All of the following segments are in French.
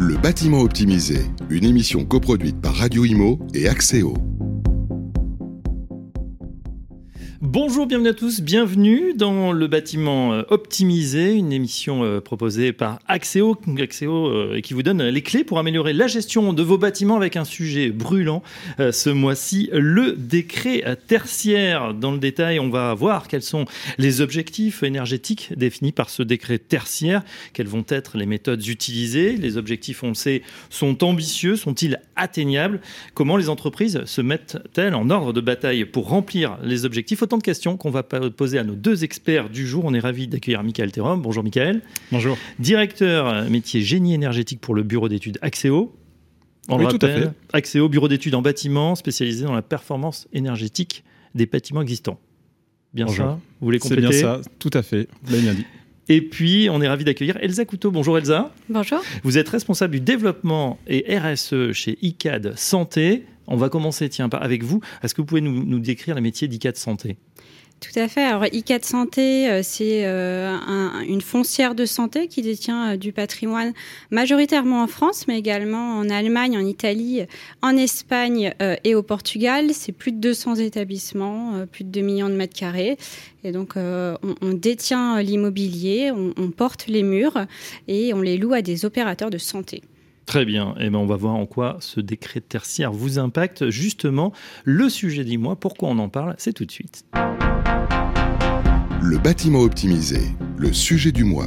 Le bâtiment optimisé, une émission coproduite par Radio Imo et Axéo. Bonjour, bienvenue à tous, bienvenue dans le bâtiment euh, optimisé, une émission euh, proposée par Axéo, Axéo euh, qui vous donne les clés pour améliorer la gestion de vos bâtiments avec un sujet brûlant ce mois-ci, le décret tertiaire. Dans le détail, on va voir quels sont les objectifs énergétiques définis par ce décret tertiaire, quelles vont être les méthodes utilisées. Les objectifs, on sait, sont ambitieux, sont-ils atteignables? Comment les entreprises se mettent-elles en ordre de bataille pour remplir les objectifs? Autant de questions qu'on va poser à nos deux experts du jour. On est ravi d'accueillir Michael Terrom. Bonjour Michael. Bonjour. Directeur métier génie énergétique pour le bureau d'études Axéo. On oui, tout à fait. Axéo, bureau d'études en bâtiment spécialisé dans la performance énergétique des bâtiments existants. Bien ça? Vous voulez compléter C'est bien ça, tout à fait. L'avez bien dit. Et puis, on est ravi d'accueillir Elsa Couteau. Bonjour Elsa. Bonjour. Vous êtes responsable du développement et RSE chez ICAD Santé. On va commencer, tiens, avec vous. Est-ce que vous pouvez nous, nous décrire le métier d'ICAD Santé? Tout à fait. Alors, ICAD Santé, euh, c'est euh, une foncière de santé qui détient euh, du patrimoine majoritairement en France, mais également en Allemagne, en Italie, en Espagne et au Portugal. C'est plus de 200 établissements, plus de 2 millions de mètres carrés. Et donc, on, détient l'immobilier, on porte les murs et on les loue à des opérateurs de santé. Très bien. Et eh ben on va voir en quoi ce décret tertiaire vous impacte. Justement, le sujet du mois, pourquoi on en parle, c'est tout de suite. Le bâtiment optimisé, le sujet du mois.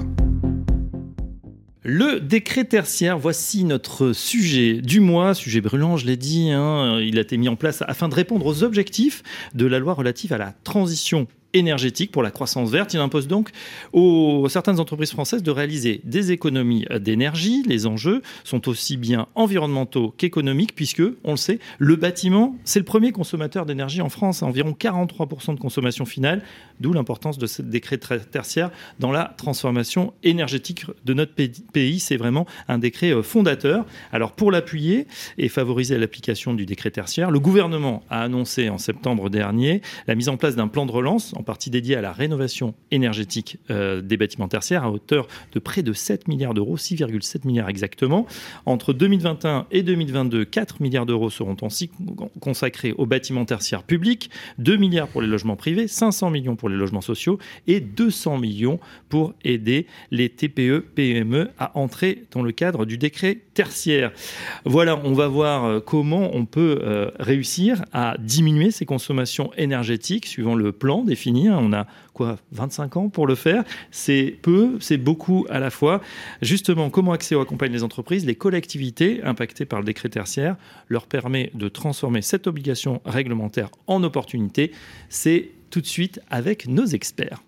Le décret tertiaire, voici notre sujet du mois, sujet brûlant, je l'ai dit, hein. il a été mis en place afin de répondre aux objectifs de la loi relative à la transition énergétique pour la croissance verte. Il impose donc aux certaines entreprises françaises de réaliser des économies d'énergie. Les enjeux sont aussi bien environnementaux qu'économiques puisque, on le sait, le bâtiment, c'est le premier consommateur d'énergie en France, environ 43% de consommation finale, d'où l'importance de ce décret tertiaire dans la transformation énergétique de notre pays. C'est vraiment un décret euh, fondateur. Alors pour l'appuyer et favoriser l'application du décret tertiaire, le gouvernement a annoncé en septembre dernier la mise en place d'un plan de relance partie dédiée à la rénovation énergétique euh, des bâtiments tertiaires à hauteur de près de 7 milliards d'euros, 6,7 milliards exactement. Entre 2021 et 2022, 4 milliards d'euros seront ainsi consacrés aux bâtiments tertiaires publics, 2 milliards pour les logements privés, 500 millions pour les logements sociaux et 200 millions pour aider les TPE, PME à entrer dans le cadre du décret tertiaire. Voilà, on va voir euh, comment on peut euh, réussir à diminuer ces consommations énergétiques suivant le plan défini on a quoi 25 ans pour le faire. C'est peu, c'est beaucoup à la fois. Justement, comment Axéo accompagne les entreprises, les collectivités impactées par le décret tertiaire, leur permet de transformer cette obligation réglementaire en opportunité. C'est tout de suite avec nos experts.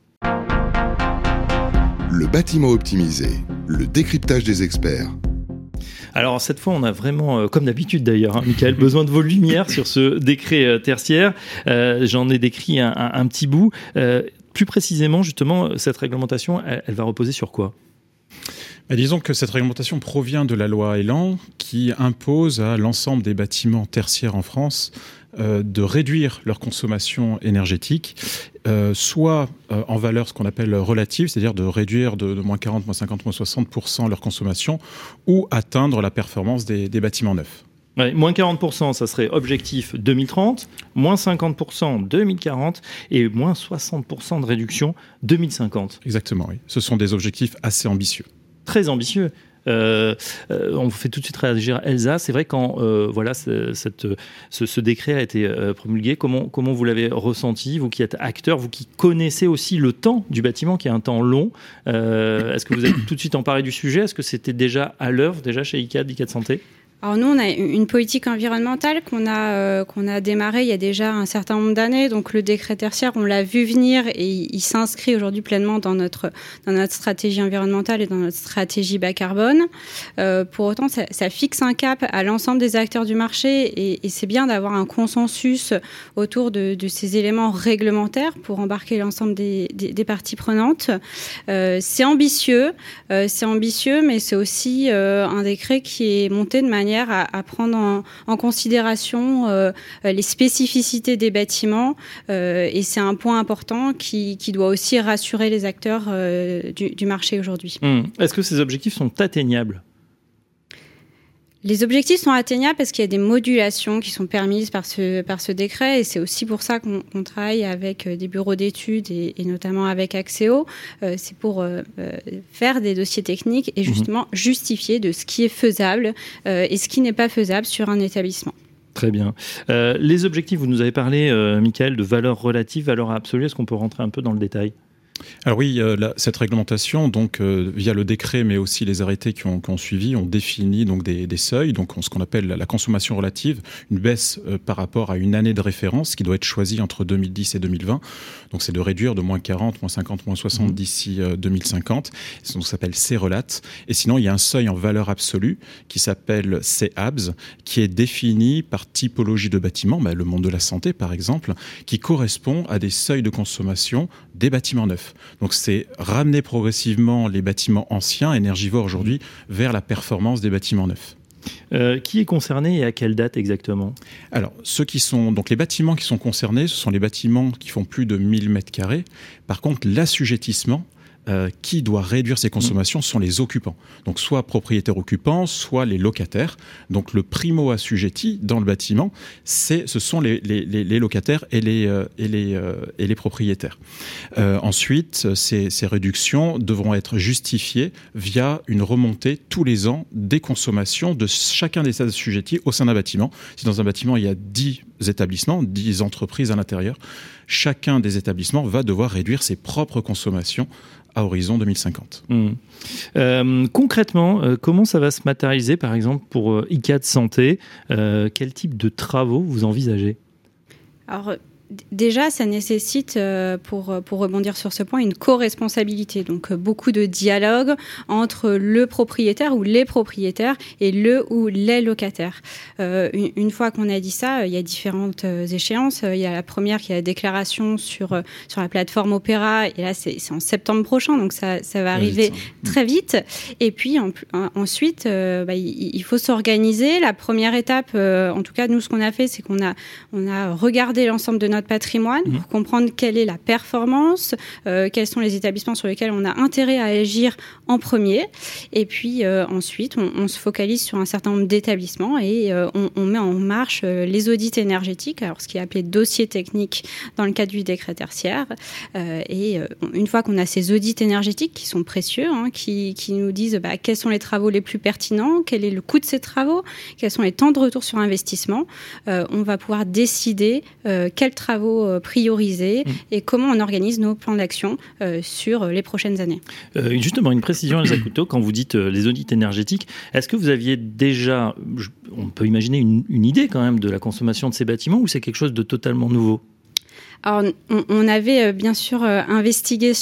Le bâtiment optimisé, le décryptage des experts. Alors cette fois, on a vraiment, euh, comme d'habitude d'ailleurs, hein, Michael, besoin de vos lumières sur ce décret euh, tertiaire. Euh, j'en ai décrit un, petit bout. plus précisément, justement, cette réglementation, elle, va reposer sur quoi? Bah, disons que cette réglementation provient de la loi Elan qui impose à l'ensemble des bâtiments tertiaires en France euh, de réduire leur consommation énergétique, euh, soit euh, en valeur ce qu'on appelle relative, c'est-à-dire de réduire de, moins 40, moins 50, moins 60% leur consommation, ou atteindre la performance des, bâtiments neufs. moins 40%, ça serait objectif 2030, moins 50% 2040 et moins 60% de réduction 2050. Exactement, oui. Ce sont des objectifs assez ambitieux. Très ambitieux. Euh, euh, on fait tout de suite réagir Elsa. C'est vrai quand euh, voilà cette, ce, décret a été promulgué, comment, comment vous l'avez ressenti, vous qui êtes acteur, vous qui connaissez aussi le temps du bâtiment, qui est un temps long. Est-ce que vous avez tout de suite emparé du sujet? Est-ce que c'était déjà à l'œuvre, déjà chez ICAD, ICAD Santé? Alors nous, on a une politique environnementale qu'on a euh, qu'on a démarrée il y a déjà un certain nombre d'années. Donc le décret tertiaire, on l'a vu venir et il, s'inscrit aujourd'hui pleinement dans notre dans notre stratégie environnementale et dans notre stratégie bas carbone. Euh, pour autant, ça, fixe un cap à l'ensemble des acteurs du marché et, c'est bien d'avoir un consensus autour de, ces éléments réglementaires pour embarquer l'ensemble des, parties prenantes. Euh, c'est ambitieux, c'est ambitieux, mais c'est aussi un décret qui est monté de manière à, prendre en, considération euh, les spécificités des bâtiments euh, et c'est un point important qui, doit aussi rassurer les acteurs euh, du, marché aujourd'hui. Hum. Est-ce que ces objectifs sont atteignables? Les objectifs sont atteignables parce qu'il y a des modulations qui sont permises par ce, par ce décret et c'est aussi pour ça qu'on travaille avec euh, des bureaux d'études et, notamment avec Axéo. Euh, c'est pour euh, faire des dossiers techniques et mhm. justement justifier de ce qui est faisable et ce qui n'est pas faisable sur un établissement. Très bien. les objectifs, vous nous avez parlé, Michael, de valeur relative, valeur absolue. Est-ce qu'on peut rentrer un peu dans le détail? Alors oui, euh, cette réglementation, donc euh, via le décret, mais aussi les arrêtés qui ont, suivi, ont défini donc des, seuils, donc ce qu'on appelle la consommation relative, une baisse euh, par rapport à une année de référence qui doit être choisie entre 2010 et 2020. Donc c'est de réduire de moins 40, moins 50, moins 60 mmh. d'ici 2050. Ça s'appelle C-relate. Et sinon, il y a un seuil en valeur absolue qui s'appelle C-abs, qui est défini par typologie de bâtiment, bah, le monde de la santé par exemple, qui correspond à des seuils de consommation des bâtiments neufs. Donc c'est ramener progressivement les bâtiments anciens, énergivores aujourd'hui, vers la performance des bâtiments neufs. Euh, qui est concerné et à quelle date exactement? Alors, ceux qui sont donc les bâtiments qui sont concernés, ce sont les bâtiments qui font plus de 1000 mètres carrés. Par contre, l'assujettissement, euh, qui doit réduire ses consommations sont les occupants. Donc soit propriétaires occupants, soit les locataires. Donc le primo assujetti dans le bâtiment, c'est ce sont les, les, les, locataires et les, euh, et les, euh, et les propriétaires. ensuite, ces, ces réductions devront être justifiées via une remontée tous les ans des consommations de chacun des assujettis au sein d'un bâtiment. Si dans un bâtiment il y a 10 établissements, 10 entreprises à l'intérieur, chacun des établissements va devoir réduire ses propres consommations à horizon 2050. Mmh. Euh, concrètement, euh, comment ça va se matérialiser, par exemple, pour euh, ICAD Santé? Quel type de travaux vous envisagez? Alors, déjà, ça nécessite, euh, pour, pour rebondir sur ce point, une co-responsabilité. Donc, euh, beaucoup de dialogue entre le propriétaire ou les propriétaires et le ou les locataires. Euh, une, fois qu'on a dit ça, il y a différentes échéances. Il y a la première qui est la déclaration sur, sur la plateforme Opéra. Et là, c'est en septembre prochain, donc ça, ça va arriver très vite. Et puis, ensuite, bah, il, faut s'organiser. La première étape, en tout cas, nous, ce qu'on a fait, c'est qu'on a, on a regardé l'ensemble de notre patrimoine pour mhm. comprendre quelle est la performance, euh, quels sont les établissements sur lesquels on a intérêt à agir en premier. Et puis euh, ensuite, on, se focalise sur un certain nombre d'établissements et euh, on, met en marche les audits énergétiques, alors ce qui est appelé dossier technique dans le cadre du décret tertiaire. et une fois qu'on a ces audits énergétiques qui sont précieux, hein, qui, qui, nous disent bah, quels sont les travaux les plus pertinents, quel est le coût de ces travaux, quels sont les temps de retour sur investissement, on va pouvoir décider quels travaux travaux euh, priorisés mm. et comment on organise nos plans d'action euh, sur les prochaines années. Euh, justement, une précision, Elsa Couteau, quand vous dites les audits énergétiques, est-ce que vous aviez déjà, on peut imaginer une idée quand même de la consommation de ces bâtiments ou c'est quelque chose de totalement nouveau? Alors, on, avait euh, bien sûr euh, investigué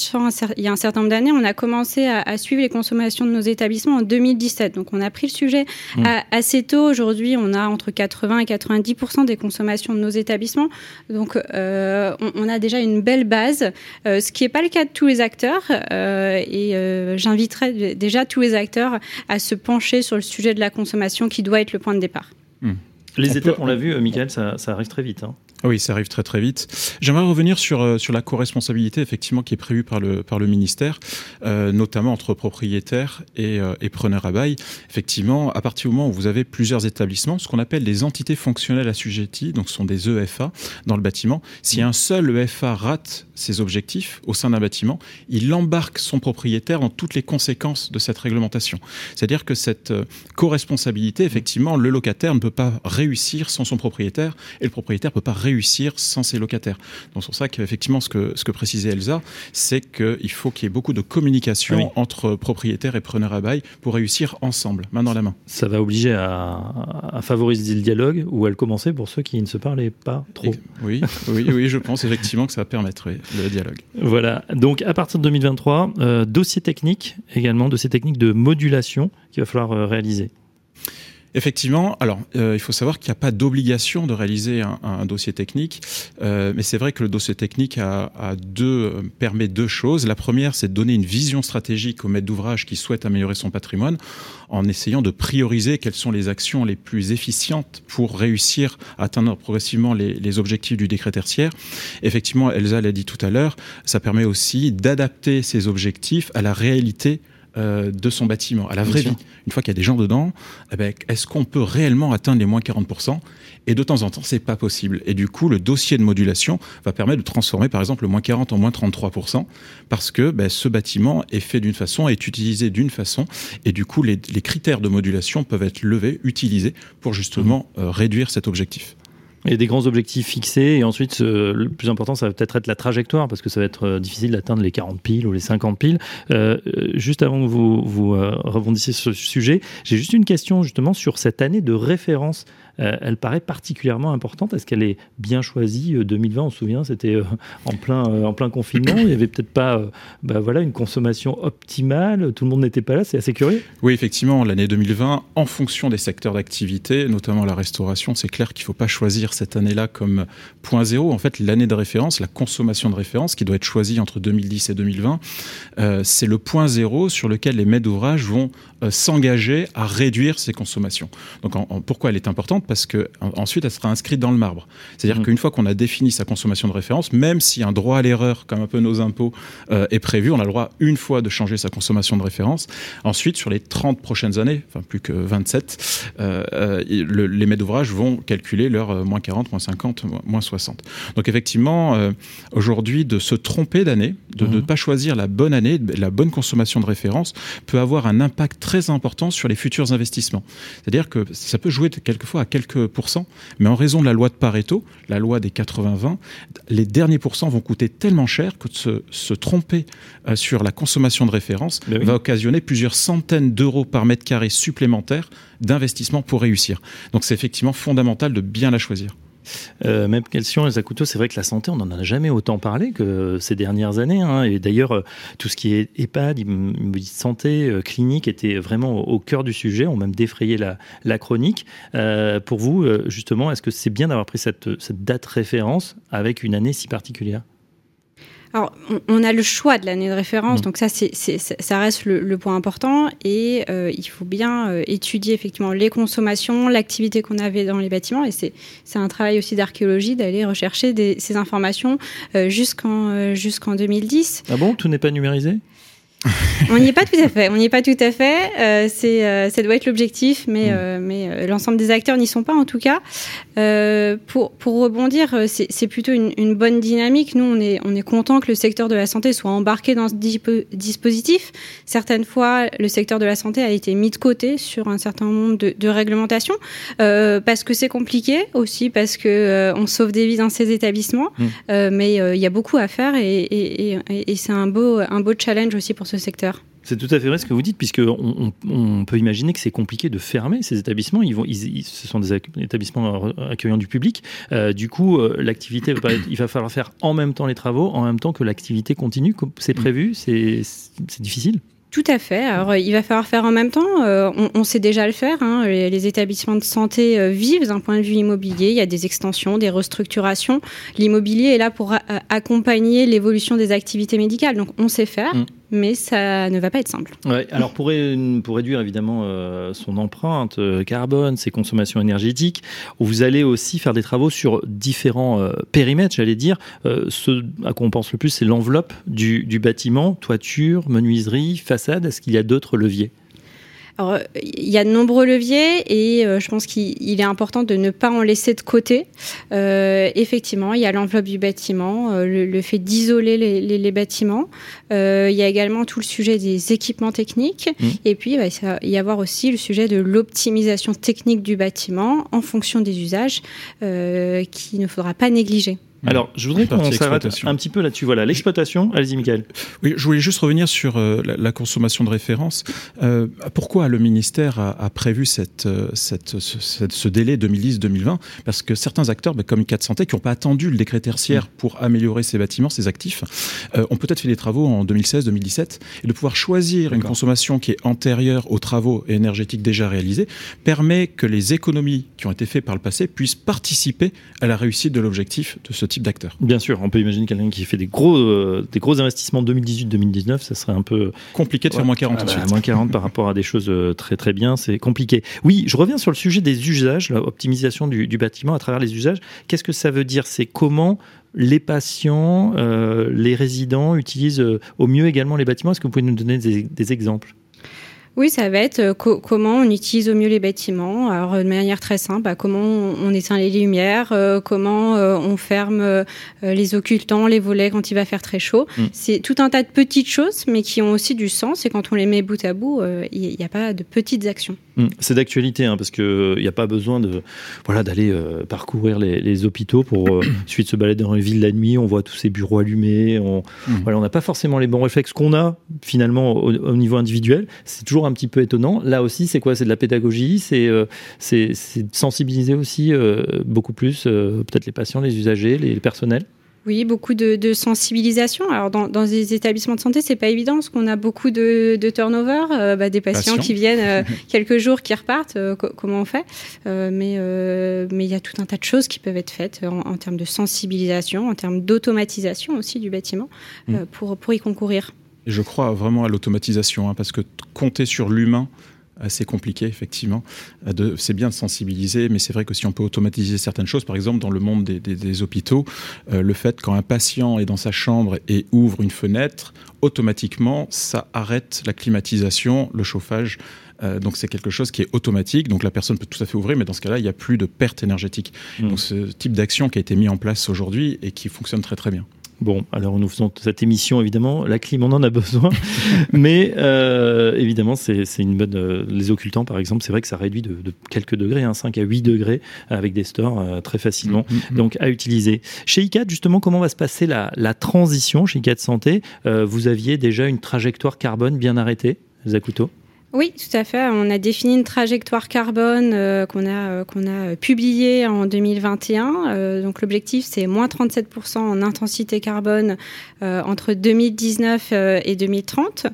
il y a un certain nombre d'années. On a commencé à, suivre les consommations de nos établissements en 2017. Donc, on a pris le sujet mmh. assez tôt. Aujourd'hui, on a entre 80 et 90 des consommations de nos établissements. Donc, euh, on, a déjà une belle base, ce qui n'est pas le cas de tous les acteurs. et j'inviterai déjà tous les acteurs à se pencher sur le sujet de la consommation qui doit être le point de départ. Mmh. Les étapes, on l'a vu, Michael, ça, arrive très vite. Hein. Oui, ça arrive très très vite. J'aimerais revenir sur euh, sur la co-responsabilité effectivement qui est prévue par le par le ministère, euh, notamment entre propriétaires et, euh, et preneurs à bail. Effectivement, à partir du moment où vous avez plusieurs établissements, ce qu'on appelle des entités fonctionnelles assujetties, donc ce sont des EFA dans le bâtiment. Si un seul EFA rate ses objectifs au sein d'un bâtiment, il embarque son propriétaire dans toutes les conséquences de cette réglementation. C'est-à-dire que cette co-responsabilité, effectivement, le locataire ne peut pas réussir sans son propriétaire et le propriétaire peut pas réussir réussir sans ses locataires. Donc c'est pour ça qu'effectivement, ce que, ce que précisait Elsa, c'est qu'il faut qu'il y ait beaucoup de communication entre propriétaires et preneurs à bail pour réussir ensemble, main dans la main. Ça va obliger à, favoriser le dialogue ou à le commencer pour ceux qui ne se parlaient pas trop. Oui, oui, oui, je pense effectivement que ça va permettre le dialogue. Voilà, donc à partir de 2023, euh, dossier technique également, dossier technique de modulation qu'il va falloir euh, réaliser. Effectivement, alors euh, il faut savoir qu'il n'y a pas d'obligation de réaliser un, dossier technique, euh, mais c'est vrai que le dossier technique a, deux, euh, permet deux choses. La première, c'est de donner une vision stratégique au maître d'ouvrage qui souhaite améliorer son patrimoine, en essayant de prioriser quelles sont les actions les plus efficientes pour réussir à atteindre progressivement les, les objectifs du décret tertiaire. Effectivement, Elsa l'a dit tout à l'heure, ça permet aussi d'adapter ces objectifs à la réalité euh, de son bâtiment, à la vraie vie. Une fois qu'il y a des gens dedans, eh ben, est-ce qu'on peut réellement atteindre les moins 40% Et de temps en temps, c'est pas possible. Et du coup, le dossier de modulation va permettre de transformer, par exemple, le moins 40 en moins 33%, parce que ben, ce bâtiment est fait d'une façon, est utilisé d'une façon, et du coup, les, critères de modulation peuvent être levés, utilisés pour justement mmh. euh, réduire cet objectif. A des grands objectifs fixés et ensuite le plus important ça va peut-être être la trajectoire parce que ça va être euh, difficile d'atteindre les 40 piles ou les 50 piles. Euh, euh, juste avant que vous, vous rebondissiez sur ce sujet, j'ai juste une question justement sur cette année de référence elle paraît particulièrement importante. Est-ce qu'elle est bien choisie 2020, euh, on se souvient, c'était euh, en, plein, en plein confinement. Il n'y avait peut-être pas bah voilà, une consommation optimale. Tout le monde n'était pas là. C'est assez curieux. Oui, effectivement, l'année 2020, en fonction des secteurs d'activité, notamment la restauration, c'est clair qu'il ne faut pas choisir cette année-là comme point zéro. En fait, l'année de référence, la consommation de référence qui doit être choisie entre 2010 et 2020, c'est le point zéro sur lequel les maîtres d'ouvrage vont s'engager à réduire ces consommations. Donc, pourquoi elle est importante? Parce que ensuite elle sera inscrite dans le marbre. C'est-à-dire mmh. qu'une fois qu'on a défini sa consommation de référence, même si un droit à l'erreur, comme un peu nos impôts, euh, est prévu, on a le droit une fois de changer sa consommation de référence. Ensuite, sur les 30 prochaines années, enfin plus que 27, euh, euh, les maîtres d'ouvrage vont calculer leur moins 40, moins 50, moins 60. Donc effectivement, aujourd'hui, de se tromper d'année, de ne mmh. pas choisir la bonne année, la bonne consommation de référence, peut avoir un impact très important sur les futurs investissements. C'est-à-dire que ça peut jouer quelquefois à quelques pourcents, mais en raison de la loi de Pareto, la loi des 80-20, les derniers pourcents vont coûter tellement cher que se, se tromper euh, sur la consommation de référence va occasionner plusieurs centaines d'euros par mètre carré supplémentaire d'investissement pour réussir. Donc c'est effectivement fondamental de bien la choisir. Euh, même question, Couteau, c'est vrai que la santé, on n'en a jamais autant parlé que ces dernières années. Hein. Et d'ailleurs, euh, tout ce qui est EHPAD, santé, euh, clinique, était vraiment au, cœur du sujet. On même défrayé la, chronique. pour vous, justement, est-ce que c'est bien d'avoir pris cette date référence avec une année si particulière? Alors, on, a le choix de l'année de référence, mmh. donc ça, c'est, ça reste le, point important. Et euh, il faut bien euh, étudier effectivement les consommations, l'activité qu'on avait dans les bâtiments. Et c'est, un travail aussi d'archéologie d'aller rechercher ces informations euh, jusqu'en, jusqu'en 2010. Ah bon? Tout n'est pas numérisé? On n'y est pas tout à fait. On n'y est pas tout à fait. Euh, c'est, euh, ça doit être l'objectif, mais, mm. euh, mais l'ensemble des acteurs n'y sont pas en tout cas. pour, pour rebondir, c'est, plutôt une, bonne dynamique. Nous, on est, on est content que le secteur de la santé soit embarqué dans ce dispositif. Certaines fois, le secteur de la santé a été mis de côté sur un certain nombre de, de réglementations parce que c'est compliqué aussi, parce que on sauve des vies dans ces établissements. Mm. mais il y a beaucoup à faire et, et, et, et c'est un beau, un beau challenge aussi pour ce secteur. C'est tout à fait vrai ce que vous dites, puisque on, peut imaginer que c'est compliqué de fermer ces établissements. Ils vont, ce sont des établissements accueillant du public. Euh, du coup, euh, l'activité, il va falloir faire en même temps les travaux, en même temps que l'activité continue. C'est prévu, c'est difficile. Tout à fait. Alors, il va falloir faire en même temps. Euh, on, sait déjà le faire. Hein. Les, établissements de santé vivent d'un point de vue immobilier. Il y a des extensions, des restructurations. L'immobilier est là pour accompagner l'évolution des activités médicales. Donc, on sait faire. Mm mais ça ne va pas être simple. Pour, réduire évidemment euh, son empreinte euh, carbone, ses consommations énergétiques, vous allez aussi faire des travaux sur différents euh, périmètres, j'allais dire. ce à quoi on pense le plus, c'est l'enveloppe du bâtiment, toiture, menuiserie, façade. Est-ce qu'il y a d'autres leviers? Alors, il y a de nombreux leviers et euh, je pense qu'il est important de ne pas en laisser de côté. Euh, effectivement, il y a l'enveloppe du bâtiment, euh, le, fait d'isoler les, bâtiments. il y a également tout le sujet des équipements techniques. Mmh. Et puis, il va y avoir aussi le sujet de l'optimisation technique du bâtiment en fonction des usages qu'il ne faudra pas négliger. Alors, je voudrais qu'on s'arrête un petit peu là-dessus. Voilà, l'exploitation. Allez-y, Michael. Oui, je voulais juste revenir sur euh, la, consommation de référence. Euh, pourquoi le ministère a, prévu cette, euh, cette, ce, délai 2010-2020 Parce que certains acteurs, bah, comme ICAT Santé, qui n'ont pas attendu le décret tertiaire mm. pour améliorer ces bâtiments, ces actifs, ont peut-être fait des travaux en 2016-2017 et de pouvoir choisir une consommation qui est antérieure aux travaux énergétiques déjà réalisés permet que les économies qui ont été faites par le passé puissent participer à la réussite de l'objectif de ce type d'acteur. Bien sûr, on peut imaginer quelqu'un qui fait des gros, euh, des gros investissements 2018-2019, ça serait un peu compliqué de faire moins 40 ah bah, moins 40 par rapport à des choses euh, très très bien, c'est compliqué. Oui, je reviens sur le sujet des usages, l'optimisation du, du bâtiment à travers les usages. Qu'est-ce que ça veut dire? C'est comment les patients, euh, les résidents utilisent au mieux également les bâtiments? Est-ce que vous pouvez nous donner des exemples? Oui, ça va être euh, comment on utilise au mieux les bâtiments. Alors de manière très simple, bah, comment on, éteint les lumières, euh, comment euh, on ferme les occultants, les volets quand il va faire très chaud. Mm. C'est tout un tas de petites choses, mais qui ont aussi du sens. Et quand on les met bout à bout, il n'y a pas de petites actions. Mm. C'est d'actualité, hein, parce qu'il n'y a pas besoin de voilà d'aller parcourir les, hôpitaux pour suite se balader dans les villes la nuit. On voit tous ces bureaux allumés. On mm. voilà, n'a pas forcément les bons réflexes qu'on a finalement au, au niveau individuel. C'est toujours un petit peu étonnant. Là aussi, c'est quoi? C'est de la pédagogie, c'est euh, c'est sensibiliser aussi euh, beaucoup plus euh, peut-être les patients, les usagers, les, personnels? Oui, beaucoup de, sensibilisation. Alors dans, dans, des établissements de santé, c'est pas évident parce qu'on a beaucoup de, turnover, bah, des patients qui viennent quelques jours, qui repartent. comment on fait Mais mais il y a tout un tas de choses qui peuvent être faites en, termes de sensibilisation, en termes d'automatisation aussi du bâtiment mmh. pour pour y concourir. Je crois vraiment à l'automatisation, hein, parce que compter sur l'humain, c'est compliqué, effectivement. C'est bien de sensibiliser, mais c'est vrai que si on peut automatiser certaines choses, par exemple dans le monde des, hôpitaux, euh, le fait quand un patient est dans sa chambre et ouvre une fenêtre, automatiquement, ça arrête la climatisation, le chauffage. Euh, donc c'est quelque chose qui est automatique, donc la personne peut tout à fait ouvrir, mais dans ce cas-là, il n'y a plus de perte énergétique. Mmh. Donc ce type d'action qui a été mis en place aujourd'hui et qui fonctionne très très bien. Bon, alors nous faisons cette émission, évidemment, la clim, on en a besoin, mais euh, évidemment, c'est une bonne... Euh, les occultants, par exemple, c'est vrai que ça réduit de, quelques degrés, 5 hein, à 8 degrés, avec des stores euh, très facilement, mm, mm, mm. donc à utiliser. Chez ICAT, justement, comment va se passer la, transition chez ICAT Santé? Vous aviez déjà une trajectoire carbone bien arrêtée, Zakuto? Oui, tout à fait. On a défini une trajectoire carbone euh, qu'on a euh, qu'on a publiée en 2021. Euh, donc l'objectif c'est moins 37% en intensité carbone entre 2019 et 2030.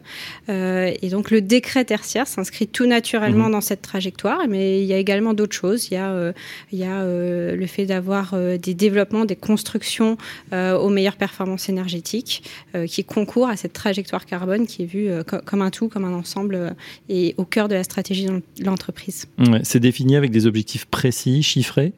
et donc le décret tertiaire s'inscrit tout naturellement mmh. dans cette trajectoire. Mais il y a également d'autres choses. Il y a il y a le fait d'avoir des développements, des constructions aux meilleures performances énergétiques qui concourent à cette trajectoire carbone qui est vue comme un tout, comme un ensemble et au cœur de la stratégie de l'entreprise. c'est défini avec des objectifs précis, chiffrés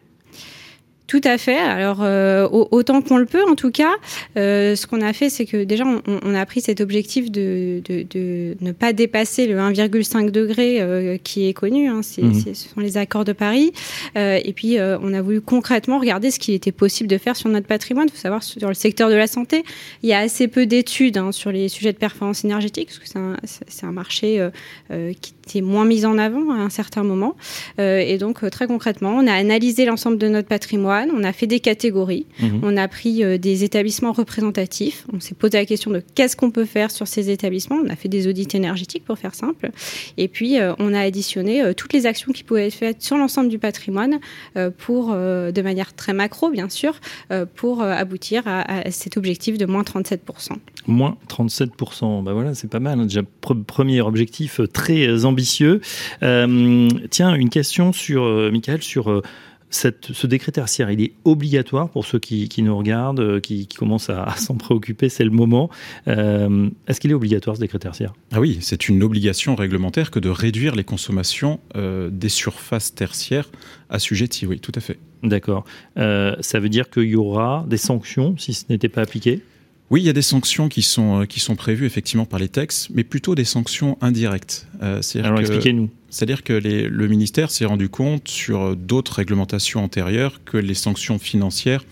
tout à fait. Alors euh, autant qu'on le peut, en tout cas, euh, ce qu'on a fait, c'est que déjà on, a pris cet objectif de, de, ne pas dépasser le 1,5 degré euh, qui est connu. Hein, mmh. ce sont les accords de Paris. et puis on a voulu concrètement regarder ce qu'il était possible de faire sur notre patrimoine. Il faut savoir sur le secteur de la santé, il y a assez peu d'études hein, sur les sujets de performance énergétique parce que c'est un, un, marché qui moins mis en avant à un certain moment. et donc très concrètement, on a analysé l'ensemble de notre patrimoine on a fait des catégories, mhm. on a pris euh, des établissements représentatifs, on s'est posé la question de qu'est-ce qu'on peut faire sur ces établissements, on a fait des audits énergétiques pour faire simple, et puis euh, on a additionné euh, toutes les actions qui pouvaient être faites sur l'ensemble du patrimoine pour, de manière très macro bien sûr, pour aboutir à, cet objectif de moins 37%. Moins 37%, bah voilà, c'est pas mal, hein. déjà premier objectif très ambitieux. Tiens, une question sur, Michael, sur ce décret tertiaire, il est obligatoire pour ceux qui, nous regardent, euh, qui, commencent à, s'en préoccuper, c'est le moment. Euh, est-ce qu'il est obligatoire ce décret tertiaire? Ah oui, c'est une obligation réglementaire que de réduire les consommations euh, des surfaces tertiaires assujetties, oui, tout à fait. D'accord. ça veut dire qu'il y aura des sanctions si ce n'était pas appliqué? Oui, il y a des sanctions qui sont, qui sont prévues effectivement par les textes, mais plutôt des sanctions indirectes. Alors expliquez-nous. C'est-à-dire que le ministère s'est rendu compte sur d'autres réglementations antérieures que les sanctions financières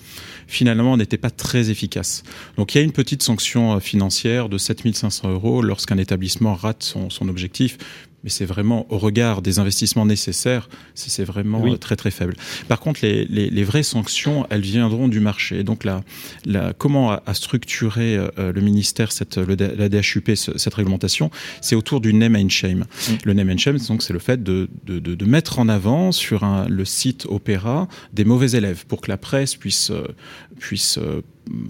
finalement n'étaient pas très efficaces. Donc il y a une petite sanction financière de 7500 euros lorsqu'un établissement rate son, son objectif, mais c'est vraiment au regard des investissements nécessaires, c'est vraiment euh, très très faible. Par contre, les, les, vraies sanctions, elles viendront du marché. donc là, la, comment a, structuré euh, le ministère cette, la DHUP cette réglementation, c'est autour du name and shame. Mm. Le name and shame, donc c'est le fait de, de, de, mettre en avant sur un, le site Opéra des mauvais élèves pour que la presse puisse euh, puisse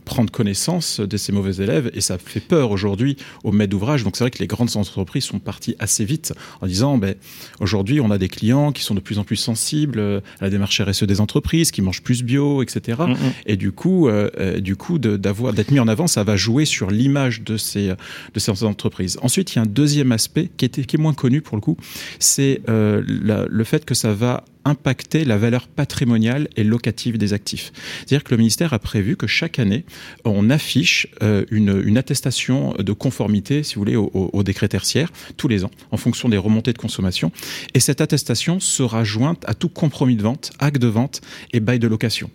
prendre connaissance de ces mauvais élèves et ça fait peur aujourd'hui aux maîtres d'ouvrage. Donc c'est vrai que les grandes entreprises sont parties assez vite en disant ben, aujourd'hui on a des clients qui sont de plus en plus sensibles à la démarche RSE des entreprises, qui mangent plus bio, etc. Mm, mm. Et du coup, euh, euh, du coup d'avoir d'être mis en avant, ça va jouer sur l'image de ces de ces entreprises. Ensuite, il y a un deuxième aspect qui, était, qui est moins connu pour le coup, c'est euh, le fait que ça va impacter la valeur patrimoniale et locative des actifs. C'est-à-dire que le ministère a prévu que chaque année, on affiche euh, une, attestation de conformité, si vous voulez, au, au, décret tertiaire, tous les ans, en fonction des remontées de consommation. Et cette attestation sera jointe à tout compromis de vente, acte de vente et bail de location.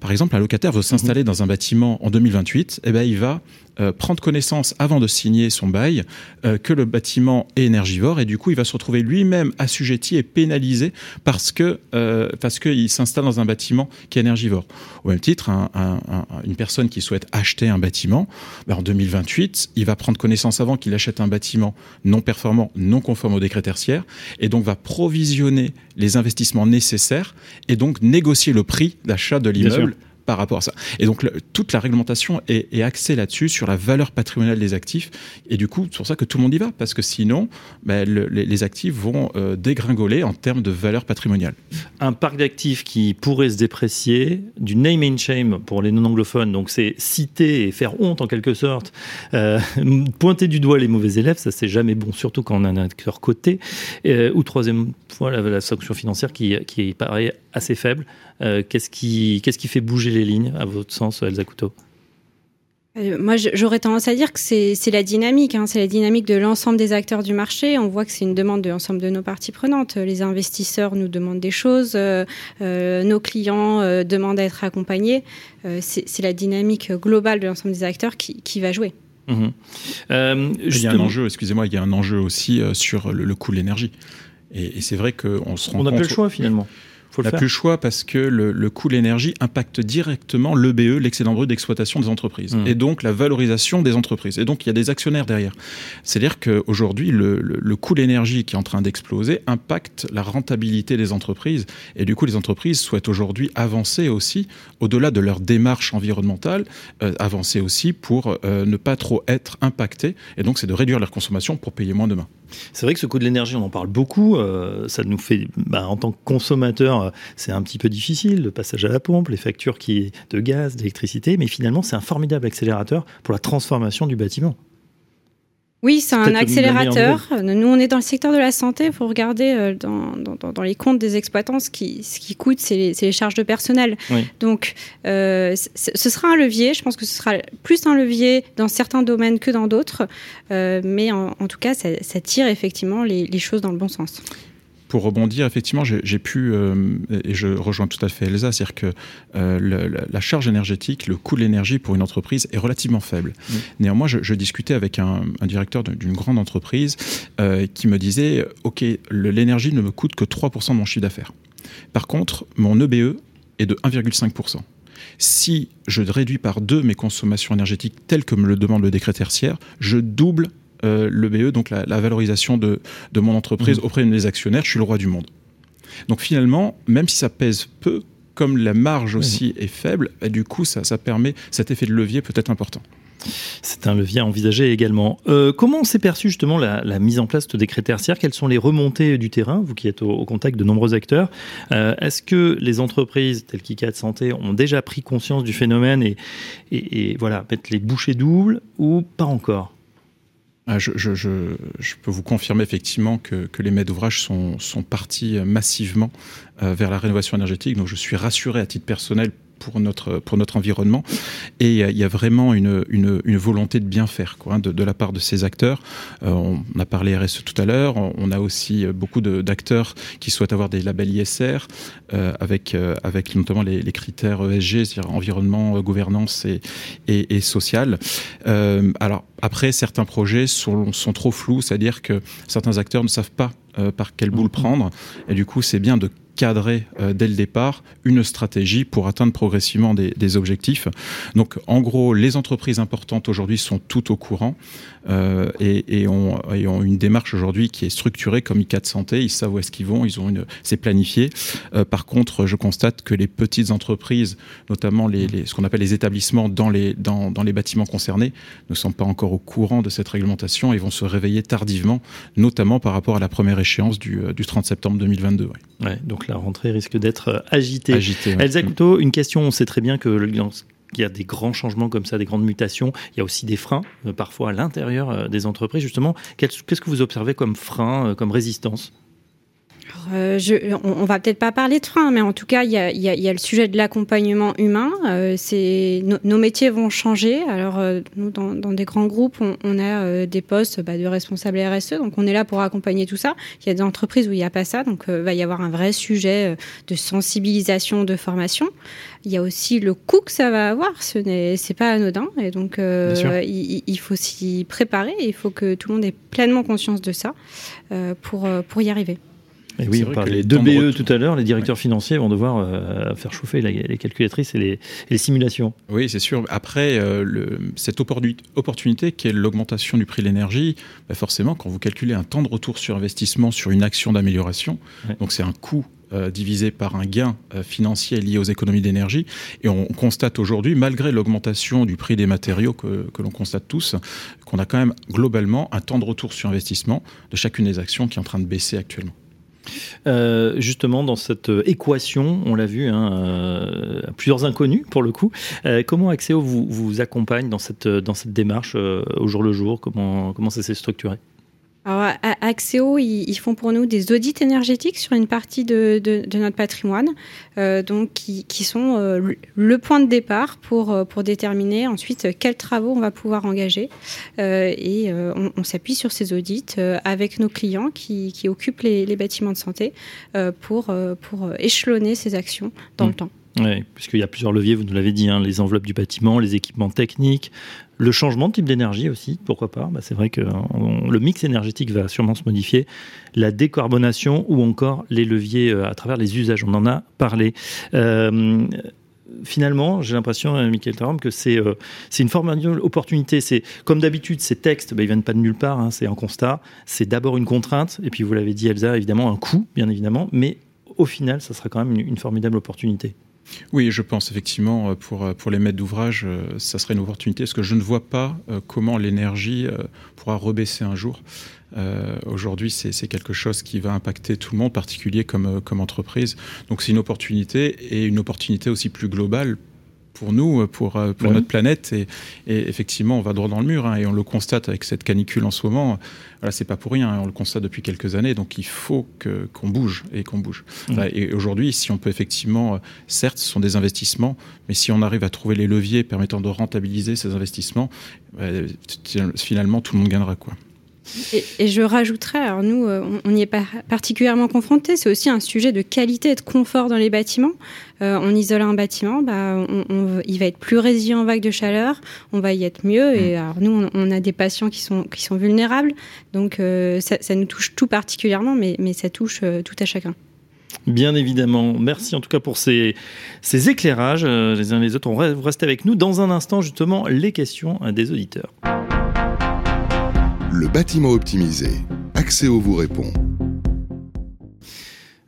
Par exemple, un locataire veut s'installer dans un bâtiment en 2028, eh ben, il va euh, prendre connaissance avant de signer son bail euh, que le bâtiment est énergivore et du coup il va se retrouver lui-même assujetti et pénalisé parce que euh, parce qu'il s'installe dans un bâtiment qui est énergivore. Au même titre, une personne qui souhaite acheter un bâtiment, ben, en 2028, il va prendre connaissance avant qu'il achète un bâtiment non performant, non conforme au décret tertiaire et donc va provisionner les investissements nécessaires et donc négocier le prix d'achat de l'immeuble par rapport à ça. Et donc toute la réglementation est, axée là-dessus, sur la valeur patrimoniale des actifs. Et du coup, c'est pour ça que tout le monde y va, parce que sinon, ben, les, actifs vont euh, dégringoler en termes de valeur patrimoniale. Un parc d'actifs qui pourrait se déprécier, du name and shame pour les non-anglophones, donc c'est citer et faire honte en quelque sorte, euh, pointer du doigt les mauvais élèves, ça c'est jamais bon, surtout quand on a un acteur côté. Euh, ou troisième fois, la, sanction financière qui, qui paraît assez faible. Euh, qu'est-ce qui, qu'est-ce qui fait bouger les lignes, à votre sens, Elsa Couteau? Euh, moi, j'aurais tendance à dire que c'est la dynamique, hein. c'est la dynamique de l'ensemble des acteurs du marché. On voit que c'est une demande de l'ensemble de nos parties prenantes. Les investisseurs nous demandent des choses, euh, nos clients demandent à être accompagnés. c'est la dynamique globale de l'ensemble des acteurs qui, qui va jouer. Mmh. il y a un enjeu, excusez-moi, il y a un enjeu aussi sur le, coût de l'énergie. Et, c'est vrai qu'on se rend on compte. On n'a plus le choix finalement. On n'a plus le choix parce que le, coût de l'énergie impacte directement l'EBE, l'excédent brut d'exploitation des entreprises, mmh. et donc la valorisation des entreprises. Et donc il y a des actionnaires derrière. C'est-à-dire qu'aujourd'hui, le, le, coût de l'énergie qui est en train d'exploser impacte la rentabilité des entreprises. Et du coup, les entreprises souhaitent aujourd'hui avancer aussi, au-delà de leur démarche environnementale, euh, avancer aussi pour euh, ne pas trop être impactées. Et donc, c'est de réduire leur consommation pour payer moins demain. C'est vrai que ce coût de l'énergie, on en parle beaucoup. Euh, ça nous fait, bah, en tant que consommateur, euh, c'est un petit peu difficile, le passage à la pompe, les factures qui, de gaz, d'électricité, mais finalement, c'est un formidable accélérateur pour la transformation du bâtiment. Oui, c'est un accélérateur. Nous, on est dans le secteur de la santé. Il faut regarder euh, dans, dans, les comptes des exploitants ce qui, ce qui coûte, c'est les, les, charges de personnel. Donc, euh, ce sera un levier. Je pense que ce sera plus un levier dans certains domaines que dans d'autres. Euh, mais en, tout cas, ça, ça tire effectivement les, les choses dans le bon sens pour rebondir, effectivement, j'ai pu, euh, et je rejoins tout à fait Elsa, c'est-à-dire que euh, la, charge énergétique, le coût de l'énergie pour une entreprise est relativement faible. Néanmoins, je, discutais avec un, directeur d'une grande entreprise euh, qui me disait, OK, l'énergie ne me coûte que 3% de mon chiffre d'affaires. Par contre, mon EBE est de 1,5%. Si je réduis par deux mes consommations énergétiques telles que me le demande le décret tertiaire, je double euh, le BE, donc la, valorisation de, mon entreprise mmh. auprès de mes actionnaires, je suis le roi du monde. Donc finalement, même si ça pèse peu, comme la marge mmh. aussi est faible, bah, du coup, ça, permet, cet effet de levier peut être important. C'est un levier à envisager également. Euh, comment s'est perçue justement la, mise en place de décret tertiaire? Quelles sont les remontées du terrain, vous qui êtes au, contact de nombreux acteurs euh, Est-ce que les entreprises telles qu'ICA de Santé ont déjà pris conscience du phénomène et, et voilà, mettre les bouchées doubles ou pas encore? Ah, je, peux vous confirmer effectivement que, les maîtres d'ouvrage sont, sont partis massivement euh, vers la rénovation énergétique. Donc je suis rassuré à titre personnel pour notre, pour notre environnement. Et il y a vraiment une, une, volonté de bien faire quoi, hein, de, de, la part de ces acteurs. Euh, on a parlé RSE tout à l'heure. On a aussi beaucoup d'acteurs qui souhaitent avoir des labels ISR euh, avec, euh, avec notamment les, les critères ESG, c'est-à-dire environnement, gouvernance et, et, et social. alors après, certains projets sont, sont trop flous, c'est-à-dire que certains acteurs ne savent pas par quelle boule mmh. prendre. Et du coup, c'est bien de cadrer euh, dès le départ une stratégie pour atteindre progressivement des, objectifs. Donc en gros, les entreprises importantes aujourd'hui sont toutes au courant euh, et, ont, une démarche aujourd'hui qui est structurée comme ICA de santé. Ils savent où est-ce qu'ils vont, ils ont c'est planifié. Euh, par contre, je constate que les petites entreprises, notamment ce qu'on appelle les établissements dans les, dans, les bâtiments concernés, ne sont pas encore au courant de cette réglementation et vont se réveiller tardivement, notamment par rapport à la première échéance du, du 30 septembre 2022. Ouais, donc la rentrée risque d'être euh, agitée. Agité, Elsa Couteau, une question, on sait très bien que il y a des grands changements comme ça, des grandes mutations. Il y a aussi des freins, euh, parfois à l'intérieur euh, des entreprises. Justement, qu'est-ce que vous observez comme frein, comme résistance? Euh, je, on, va peut-être pas parler de frein, mais en tout cas, il y a, y a, le sujet de l'accompagnement humain. Euh, c'est nos métiers vont changer. Alors, euh, nous, dans, dans, des grands groupes, on, on a des postes bah, de responsables RSE, donc on est là pour accompagner tout ça. Il y a des entreprises où il n'y a pas ça, donc il va y avoir un vrai sujet de sensibilisation, de formation. Il y a aussi le coût que ça va avoir. Ce n'est c'est pas anodin, et donc il, il, faut s'y préparer. Il faut que tout le monde ait pleinement conscience de ça pour pour y arriver. Oui, on parlait de BE tout à l'heure, les directeurs financiers vont devoir euh, faire chauffer les, calculatrices et les, simulations. Oui, c'est sûr. Après, euh, le, cette opportunité qui est l'augmentation du prix de l'énergie, bah forcément, quand vous calculez un temps de retour sur investissement sur une action d'amélioration, donc c'est un coût euh, divisé par un gain financier lié aux économies d'énergie. Et on constate aujourd'hui, malgré l'augmentation du prix des matériaux que, que l'on constate tous, qu'on a quand même globalement un temps de retour sur investissement de chacune des actions qui est en train de baisser actuellement. Euh, justement, dans cette euh, équation, on l'a vu, hein, euh, plusieurs inconnus pour le coup. comment Axéo vous, accompagne dans cette, dans cette démarche au jour le jour? Comment, comment ça s'est structuré? Alors, Axéo, ils, font pour nous des audits énergétiques sur une partie de, notre patrimoine, euh, donc qui, sont euh, le point de départ pour, euh, pour déterminer ensuite quels travaux on va pouvoir engager. et on, s'appuie sur ces audits avec nos clients qui, occupent les, bâtiments de santé pour, pour échelonner ces actions dans le mmh. temps. Oui, puisqu'il y a plusieurs leviers, vous nous l'avez dit, hein, les enveloppes du bâtiment, les équipements techniques, le changement de type d'énergie aussi, pourquoi pas bah, C'est vrai que le mix énergétique va sûrement se modifier, la décarbonation ou encore les leviers euh, à travers les usages, on en a parlé. Euh, finalement, j'ai l'impression, euh, Michael Taram, que c'est une formidable opportunité. Comme d'habitude, ces textes, bah, ils viennent pas de nulle part. Hein, c'est un constat. C'est d'abord une contrainte, et puis vous l'avez dit, Elsa, évidemment un coût, bien évidemment, mais au final, ça sera quand même une formidable opportunité. Oui, je pense effectivement euh, pour, euh, pour les maîtres d'ouvrage, euh, ça serait une opportunité parce que je ne vois pas comment l'énergie pourra rebaisser un jour. Aujourd'hui, c'est quelque chose qui va impacter tout le monde, particulier comme, comme entreprise. Donc c'est une opportunité et une opportunité aussi plus globale pour nous, pour, euh, pour notre planète. Et, effectivement, on va droit dans le mur. Hein, et on le constate avec cette canicule en ce moment. Voilà, c'est pas pour rien. Hein, on le constate depuis quelques années. Donc il faut que, qu'on bouge et qu'on bouge. et aujourd'hui, si on peut effectivement, euh, certes, ce sont des investissements, mais si on arrive à trouver les leviers permettant de rentabiliser ces investissements, finalement, tout le monde gagnera. Quoi. Et, je rajouterais, alors nous, euh, on n'y est pas particulièrement confronté, c'est aussi un sujet de qualité et de confort dans les bâtiments. Euh, on isole un bâtiment, bah, il va être plus résilient en vague de chaleur, on va y être mieux. Et mm. alors nous, on, a des patients qui sont, qui sont vulnérables, donc euh, ça, nous touche tout particulièrement, mais, mais ça touche tout à chacun. Bien évidemment. Merci en tout cas pour ces, ces éclairages. les uns les autres, on reste avec nous. Dans un instant, justement, les questions des auditeurs. Le bâtiment optimisé. Axéo vous répond.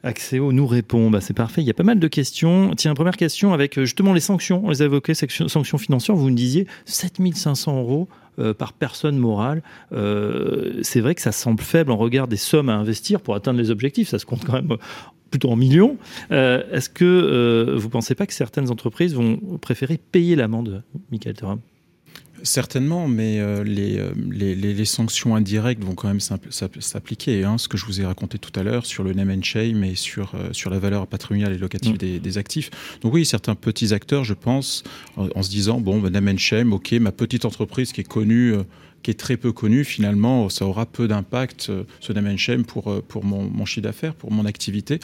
Axéo nous répond, bah c'est parfait, il y a pas mal de questions. Tiens, première question avec euh, justement les sanctions. On les a évoquées, sanctions financières, vous nous disiez 7500 euros euh, par personne morale. Euh, c'est vrai que ça semble faible en regard des sommes à investir pour atteindre les objectifs, ça se compte quand même plutôt en millions. Est-ce que vous ne pensez pas que certaines entreprises vont préférer payer l'amende, Michael Thuram? Certainement, mais euh, euh, les, les, sanctions indirectes vont quand même s'appliquer. Hein, ce que je vous ai raconté tout à l'heure sur le name and shame et sur, euh, sur la valeur patrimoniale et locative mm. des, actifs. Donc oui, certains petits acteurs, je pense, en, se disant, bon, ben, name and shame, ok, ma petite entreprise qui est connue qui est très peu connu, finalement, ça aura peu d'impact, euh, ce name shame, pour, euh, pour mon, mon chiffre d'affaires, pour mon activité.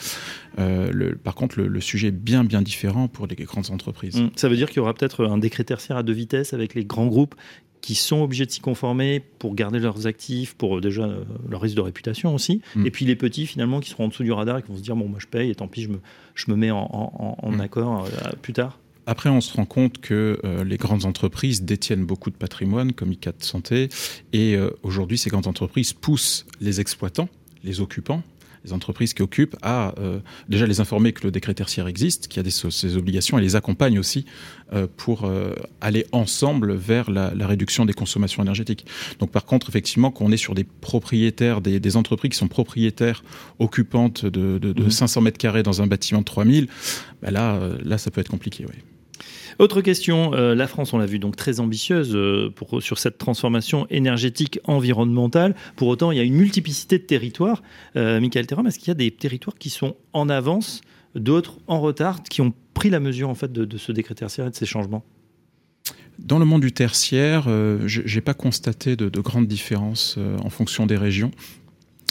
Euh, le, par contre, le, sujet est bien, bien différent pour les grandes entreprises. Mmh. Ça veut dire qu'il y aura peut-être un décret tertiaire à deux vitesses avec les grands groupes qui sont obligés de s'y conformer pour garder leurs actifs, pour déjà leur risque de réputation aussi. Mmh. Et puis les petits, finalement, qui seront en dessous du radar et qui vont se dire, bon, moi je paye et tant pis, je me, je me mets en, en, mmh. accord plus tard. Après, on se rend compte que euh, les grandes entreprises détiennent beaucoup de patrimoine, comme ICAT Santé, et euh, aujourd'hui, ces grandes entreprises poussent les exploitants, les occupants, les entreprises qui occupent à euh, déjà les informer que le décret tertiaire existe, qu'il y a des, ces obligations, et les accompagne aussi euh, pour euh, aller ensemble vers la, la, réduction des consommations énergétiques. Donc par contre, effectivement, quand on est sur des propriétaires, des, des entreprises qui sont propriétaires occupantes de, de, de 500 mmh. mètres carrés dans un bâtiment de 3000, bah là, là, ça peut être compliqué, oui. Autre question, euh, la France, on l'a vu, donc très ambitieuse euh, sur cette transformation énergétique environnementale. Pour autant, il y a une multiplicité de territoires. Euh, Michael Terram, est-ce qu'il y a des territoires qui sont en avance, d'autres en retard, qui ont pris la mesure en fait de, ce décret tertiaire et de ces changements? Dans le monde du tertiaire, je n'ai pas constaté de grandes différences en fonction des régions.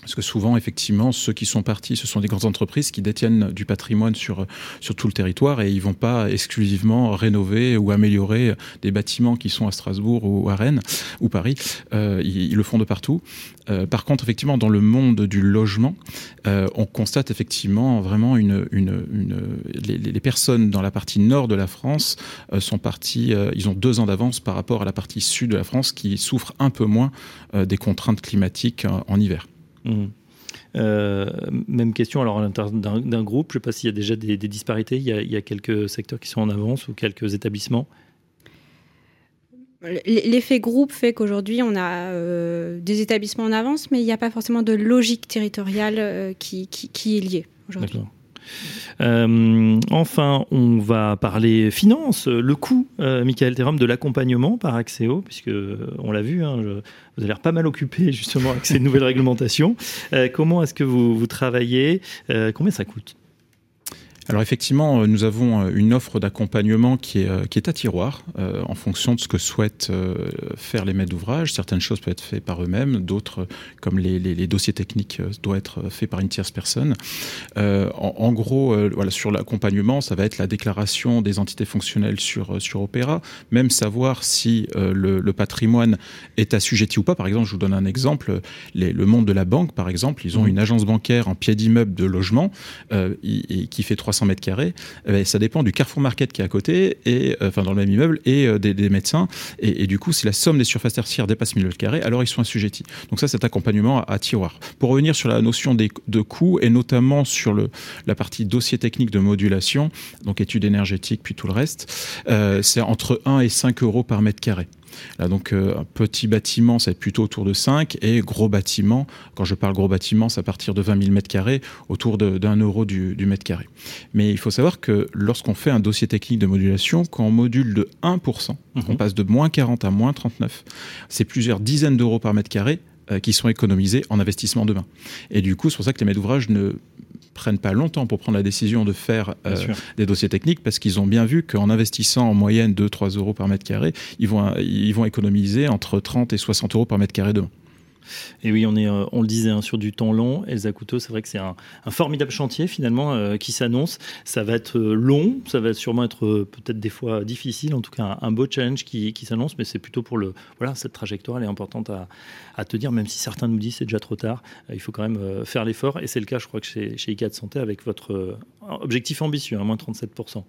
Parce que souvent, effectivement, ceux qui sont partis, ce sont des grandes entreprises qui détiennent du patrimoine sur, sur tout le territoire et ils vont pas exclusivement rénover ou améliorer des bâtiments qui sont à Strasbourg ou à Rennes ou Paris. Euh, ils, le font de partout. Euh, par contre, effectivement, dans le monde du logement, euh, on constate effectivement vraiment une, une, une les, personnes dans la partie nord de la France sont parties, ils ont deux ans d'avance par rapport à la partie sud de la France qui souffre un peu moins des contraintes climatiques en hiver. Mmh. Euh, même question alors d'un groupe, je ne sais pas s'il y a déjà des, disparités, il y, a, quelques secteurs qui sont en avance ou quelques établissements? L'effet groupe fait qu'aujourd'hui on a euh, des établissements en avance, mais il n'y a pas forcément de logique territoriale euh, qui, qui, est liée aujourd'hui. Euh, enfin, on va parler finance, le coût, euh, Michael Terom, de l'accompagnement par Axéo, puisque on l'a vu, hein, vous avez l'air pas mal occupé justement avec ces nouvelles réglementations. Euh, comment est-ce que vous travaillez? Combien ça coûte? Alors effectivement, euh, nous avons euh, une offre d'accompagnement qui est, euh, qui est à tiroir en fonction de ce que souhaitent faire les maîtres d'ouvrage. Certaines choses peuvent être faites par eux-mêmes, d'autres, comme les, les, dossiers techniques, doivent être faits par une tierce personne. en, gros, voilà, sur l'accompagnement, ça va être la déclaration des entités fonctionnelles sur, sur Opéra, même savoir si le, le, patrimoine est assujetti ou pas. Par exemple, je vous donne un exemple, les, le monde de la banque, par exemple, ils ont mmh. une agence bancaire en pied d'immeuble de logement et, qui fait 300 mètres carrés, eh ben, ça dépend du Carrefour Market qui est à côté, et, euh, enfin dans le même immeuble, et euh, des, médecins. Et, du coup, si la somme des surfaces tertiaires dépasse 1000 mètres carrés, alors ils sont assujettis. Donc ça, cet accompagnement à, tiroir. Pour revenir sur la notion de coûts, et notamment sur la partie dossier technique de modulation, donc études énergétiques, puis tout le reste, euh, c'est entre 1 et 5 euros par mètre carré. Là, donc, euh, un petit bâtiment, ça va être plutôt autour de 5 et gros bâtiment, quand je parle gros bâtiment, c'est à partir de 20 000 mètres carrés, autour d'un euro du, mètre carré. Mais il faut savoir que lorsqu'on fait un dossier technique de modulation, quand on module de 1%, mhm. on passe de moins 40 à moins 39, c'est plusieurs dizaines d'euros par mètre carré qui sont économisés en investissement demain. Et du coup, c'est pour ça que les maîtres d'ouvrage ne prennent pas longtemps pour prendre la décision de faire euh, des dossiers techniques parce qu'ils ont bien vu qu'en investissant en moyenne 2-3 euros par mètre carré, ils vont, ils vont économiser entre 30 et 60 euros par mètre carré demain. Et oui, on, est, euh, on le disait, hein, sur du temps long. Elsa Couteau, c'est vrai que c'est un, formidable chantier finalement euh, qui s'annonce. Ça va être euh, long, ça va sûrement être peut-être des fois difficile, en tout cas un, beau challenge qui, s'annonce, mais c'est plutôt pour le. Voilà, cette trajectoire, elle est importante à, à te dire, même si certains nous disent c'est déjà trop tard, il faut quand même faire l'effort. Et c'est le cas, je crois, que chez, chez ICA de Santé avec votre objectif ambitieux, à hein, moins 37%.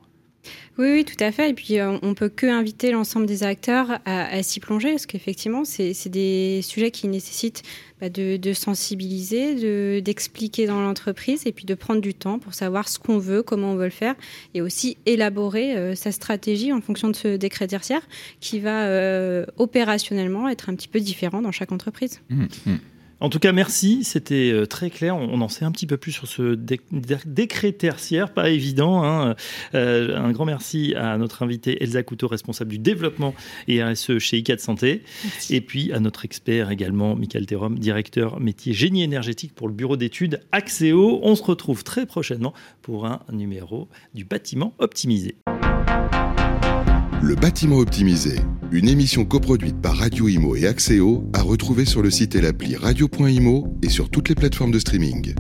Oui, oui, tout à fait. Et puis, euh, on peut que inviter l'ensemble des acteurs à, s'y plonger, parce qu'effectivement, c'est des sujets qui nécessitent bah, de, sensibiliser, d'expliquer dans l'entreprise, et puis de prendre du temps pour savoir ce qu'on veut, comment on veut le faire, et aussi élaborer euh, sa stratégie en fonction de ce décret tertiaire qui va euh, opérationnellement être un petit peu différent dans chaque entreprise. Mmh, mmh. En tout cas, merci. C'était euh, très clair. On en sait un petit peu plus sur ce décret tertiaire, pas évident. Hein. Euh, un grand merci à notre invité Elsa Couteau, responsable du développement et RSE chez ICAD Santé. Et puis à notre expert également, Michael Terom, directeur métier génie énergétique pour le bureau d'études Axéo. On se retrouve très prochainement pour un numéro du bâtiment optimisé. Le bâtiment optimisé, une émission coproduite par Radio Imo et Axéo, à retrouver sur le site et l'appli radio.imo et sur toutes les plateformes de streaming.